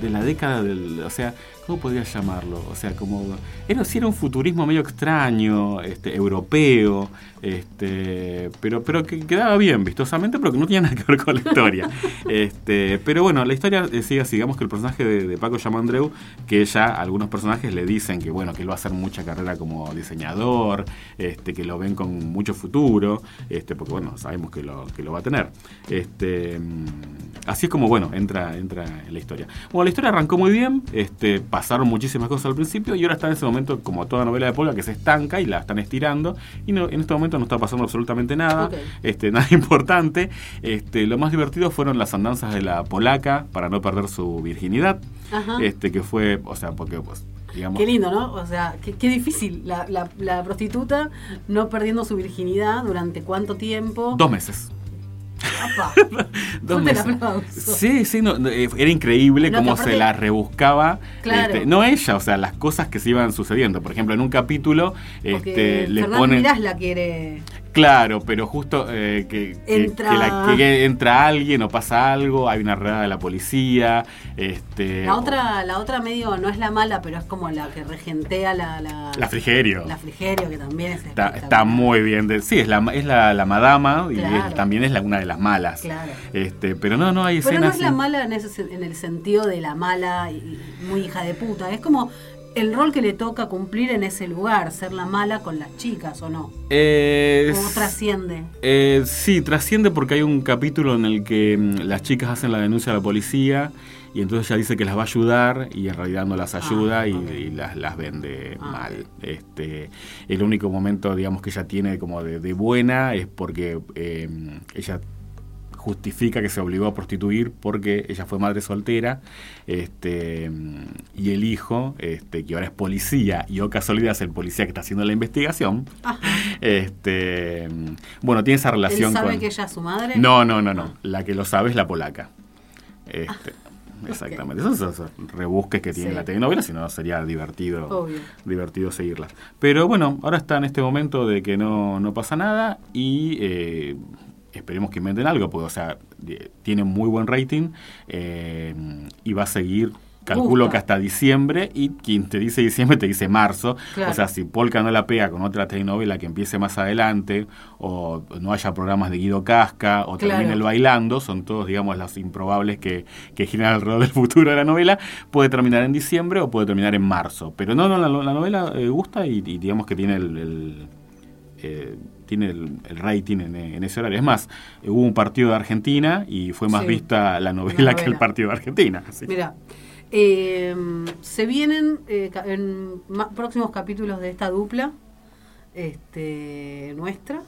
de la década del. O sea, ¿cómo podría llamarlo? O sea, como. Era, sí, era un futurismo medio extraño, este, europeo, este, pero, pero que quedaba bien, vistosamente, pero que no tenía nada que ver con la historia. este, pero bueno, la historia eh, sigue así, digamos que el personaje de, de Paco Yamandreu, que ya algunos personajes le dicen que bueno, que él va a hacer mucha carrera como diseñador, este, que lo ven con mucho futuro, este, porque bueno, sabemos que lo, que lo va a tener. Este, mm, así es como bueno, entra, entra en la historia. Bueno, la historia arrancó muy bien, este, pasaron muchísimas cosas al principio y ahora está en ese momento, como toda novela de Polka, que se estanca y la están estirando, y no, en este momento no está pasando absolutamente nada, este, nada importante. Este, lo más divertido fueron las andanzas de la polaca para no perder su virginidad, Ajá. este, que fue, o sea, porque pues, digamos... Qué lindo, ¿no? O sea, qué, qué difícil. La, la, la prostituta no perdiendo su virginidad durante cuánto tiempo. Dos meses. Dos meses. Sí, sí, no, eh, era increíble No, cómo se la rebuscaba. Claro. este, no ella, o sea, las cosas que se iban sucediendo. Por ejemplo, en un capítulo Porque este, le. Mirás la quiere. Claro, pero justo eh, que, Entra- que la- que entra alguien o pasa algo, hay una redada de la policía. Este, La otra, la otra medio no es la mala, pero es como la que regentea la. La, La Frigerio. La Frigerio, que también es Está, está muy bien. de- sí, es la, es la, la madama y es- también es la, una de las malas. Claro. Este, pero no, no hay Pero no escenas. es la mala en, ese, en el sentido de la mala y y muy hija de puta. Es como el rol que le toca cumplir en ese lugar, ser la mala con las chicas o no. Eh, ¿Cómo trasciende? Eh, sí, trasciende porque hay un capítulo en el que mm, las chicas hacen la denuncia a la policía y entonces ella dice que las va a ayudar y en realidad no las ayuda Ah, y, ok. y las, las vende Ah, mal. Este, el único momento, digamos, que ella tiene como de, de buena es porque eh, ella justifica que se obligó a prostituir porque ella fue madre soltera este, y el hijo, este, que ahora es policía y o casualidad es el policía que está haciendo la investigación, este, bueno, tiene esa relación ¿Él sabe con... que ella es su madre? No, no, no, no. La que lo sabe es la polaca. Este, Exactamente. Esos rebusques que tiene Sí. la telenovela, si no sería divertido, Obvio. divertido seguirlas. Pero bueno, ahora está en este momento de que no, no pasa nada y eh, esperemos que inventen algo, porque o sea, tiene muy buen rating eh, y va a seguir. Calculo que hasta diciembre y quien te dice diciembre te dice marzo. Claro. O sea, si Polka no la pega con otra telenovela que empiece más adelante o no haya programas de Guido Casca o Claro. termine el bailando, son todos, digamos, los improbables que, que giran alrededor del futuro de la novela, puede terminar en diciembre o puede terminar en marzo. Pero no, no, la, la novela eh, gusta y, y digamos que tiene el... el, eh, tiene el, el rating en, en ese horario. Es más, hubo un partido de Argentina y fue más Sí. vista la novela, La que el partido de Argentina. así. Mira, eh, se vienen eh, en próximos capítulos de esta dupla este, nuestra.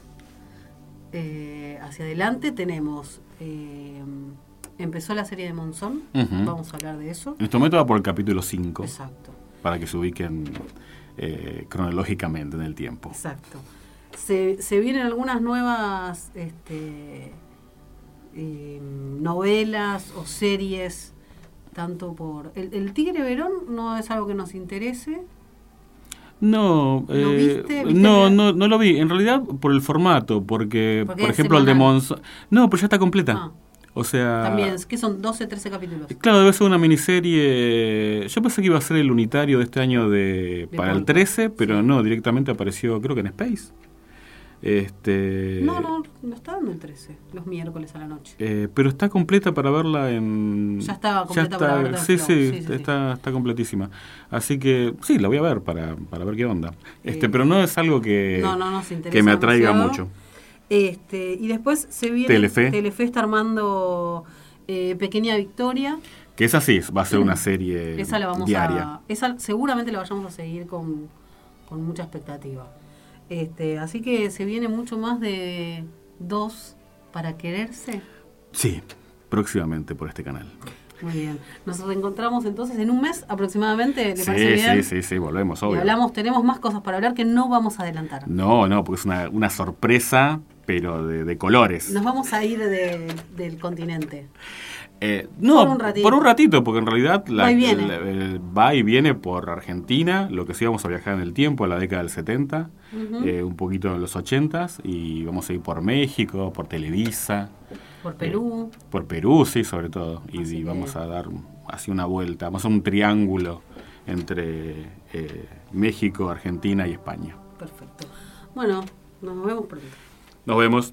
Eh, hacia adelante tenemos. eh, empezó la serie de Monzón. Vamos a hablar de eso. En este momento va por el capítulo 5, Exacto, para que se ubiquen eh, cronológicamente en el tiempo. exacto. Se, se vienen algunas nuevas este, eh, novelas o series. Tanto por. El, el Tigre Verón no es algo que nos interese. No, ¿Lo eh, viste? ¿Viste no, no, no lo vi. En realidad por el formato, porque, Porque por ejemplo, el de. Monzón... No, pero ya está completa. Ah. O sea... También, que son 12, 13 capítulos. Claro, debe ser una miniserie. Yo pensé que iba a ser el unitario de este año de, De para el Polka, 13, pero sí. no, directamente apareció, creo que en Space. Este, No, no, no está dando el 13, los miércoles a la noche. eh, pero está completa para verla en. Ya está completa para verla en Sí, sí, sí, sí, sí. está, está completísima. Así que sí, la voy a ver para, para ver qué onda. Este, Eh, pero no es algo que, no, no nos interesa que me atraiga demasiado. mucho. Este, y después se viene. Telefe. Telefe está armando eh, Pequeña Victoria. Que esa sí, va a ser una serie Esa la vamos diaria. a. Esa seguramente la vayamos a seguir con, con mucha expectativa. Este, así que se viene mucho más de dos para quererse. Sí, próximamente por este canal. Muy bien. Nos reencontramos entonces en un mes aproximadamente. ¿Le Sí, parece bien? sí, sí, sí, volvemos, Y obvio. hablamos, tenemos más cosas para hablar que no vamos a adelantar. No, no, porque es una, una sorpresa, pero de, de colores. Nos vamos a ir de- del continente. Eh, no, Por un ratito. por un ratito, porque en realidad la- Va y viene. la- el- va y viene por Argentina, lo que sí vamos a viajar en el tiempo, a la década del 70, Ujú. eh, un poquito en los 80 y vamos a ir por México, por Televisa, Por Perú. por Perú, sí, sobre todo, y, que- vamos a dar así una vuelta, vamos a un triángulo entre eh, México, Argentina y España. Perfecto. Bueno, nos vemos pronto. Nos vemos.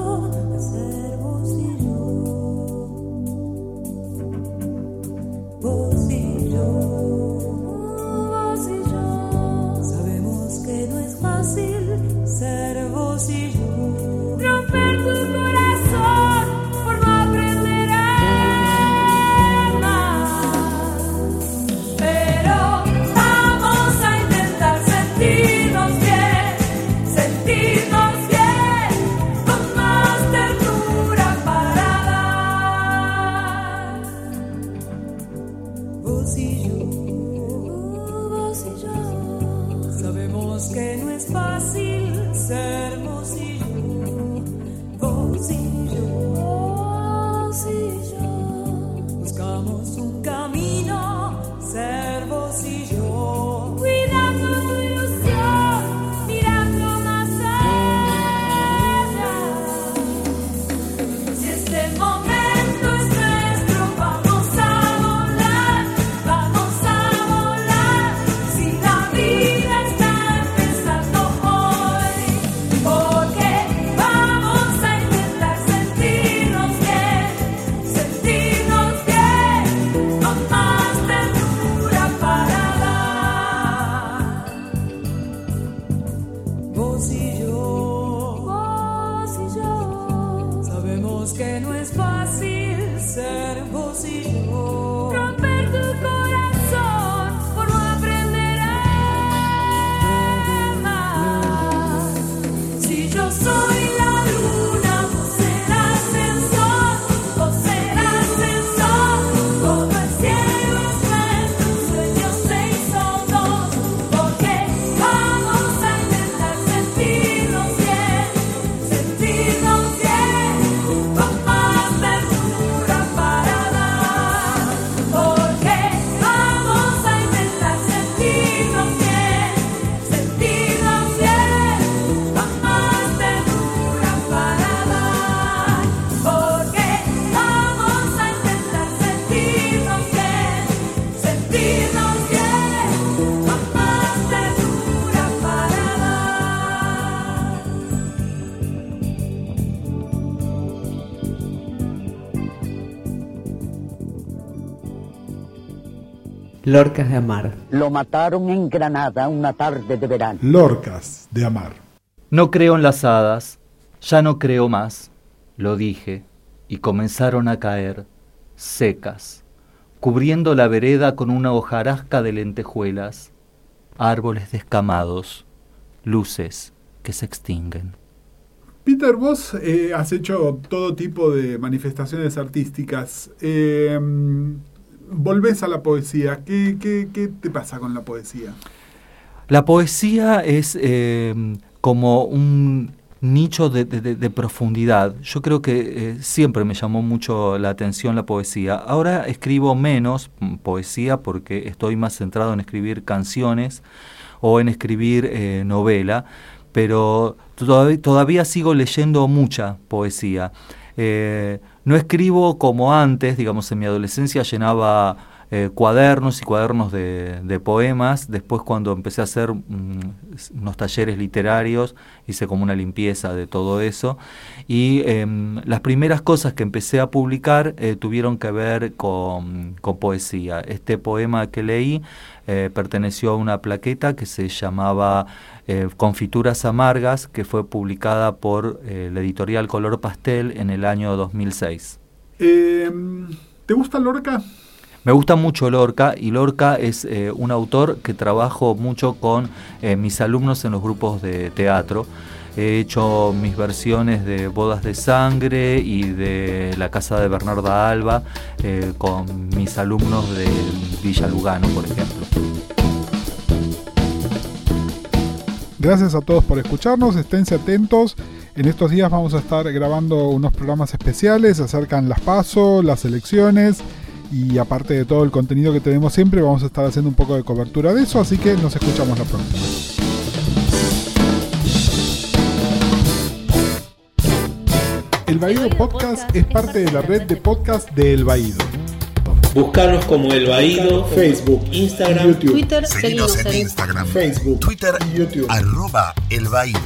Lorcas de Amar. Lo mataron en Granada una tarde de verano. Lorcas de Amar. No creo en las hadas, ya no creo más, lo dije, y comenzaron a caer, secas, cubriendo la vereda con una hojarasca de lentejuelas, árboles descamados, luces que se extinguen. Peter, vos eh, has hecho todo tipo de manifestaciones artísticas. Eh, volvés a la poesía. ¿Qué, qué, qué te pasa con la poesía? La poesía es eh, como un nicho de, profundidad. Yo creo que eh, siempre me llamó mucho la atención la poesía. Ahora escribo menos poesía porque estoy más centrado en escribir canciones o en escribir eh, novela, pero todavía sigo leyendo mucha poesía. Eh, no escribo como antes, digamos, en mi adolescencia llenaba eh, cuadernos y cuadernos de, poemas. Después cuando empecé a hacer mm, unos talleres literarios, hice como una limpieza de todo eso. Y em, las primeras cosas que empecé a publicar eh, tuvieron que ver con, con poesía. Este poema que leí eh, perteneció a una plaqueta que se llamaba Confituras Amargas, que fue publicada por la editorial Color Pastel en el año 2006. Eh, ¿Te gusta Lorca? Me gusta mucho Lorca y Lorca es eh, un autor que trabajo mucho con eh, mis alumnos en los grupos de teatro. He hecho mis versiones de Bodas de Sangre y de La Casa de Bernarda Alba eh, con mis alumnos de Villa Lugano, por ejemplo. Gracias a todos por escucharnos, esténse atentos. En estos días vamos a estar grabando unos programas especiales, se acercan las PASO, las elecciones y aparte de todo el contenido que tenemos siempre, vamos a estar haciendo un poco de cobertura de eso, así que nos escuchamos la próxima. El Baído Podcast es parte de la red de podcast de El Baído. Buscarnos como El Baído, Facebook, Instagram, YouTube, Twitter, Seguinos seguimos en Instagram, Facebook, Twitter, y YouTube. arroba El Baído.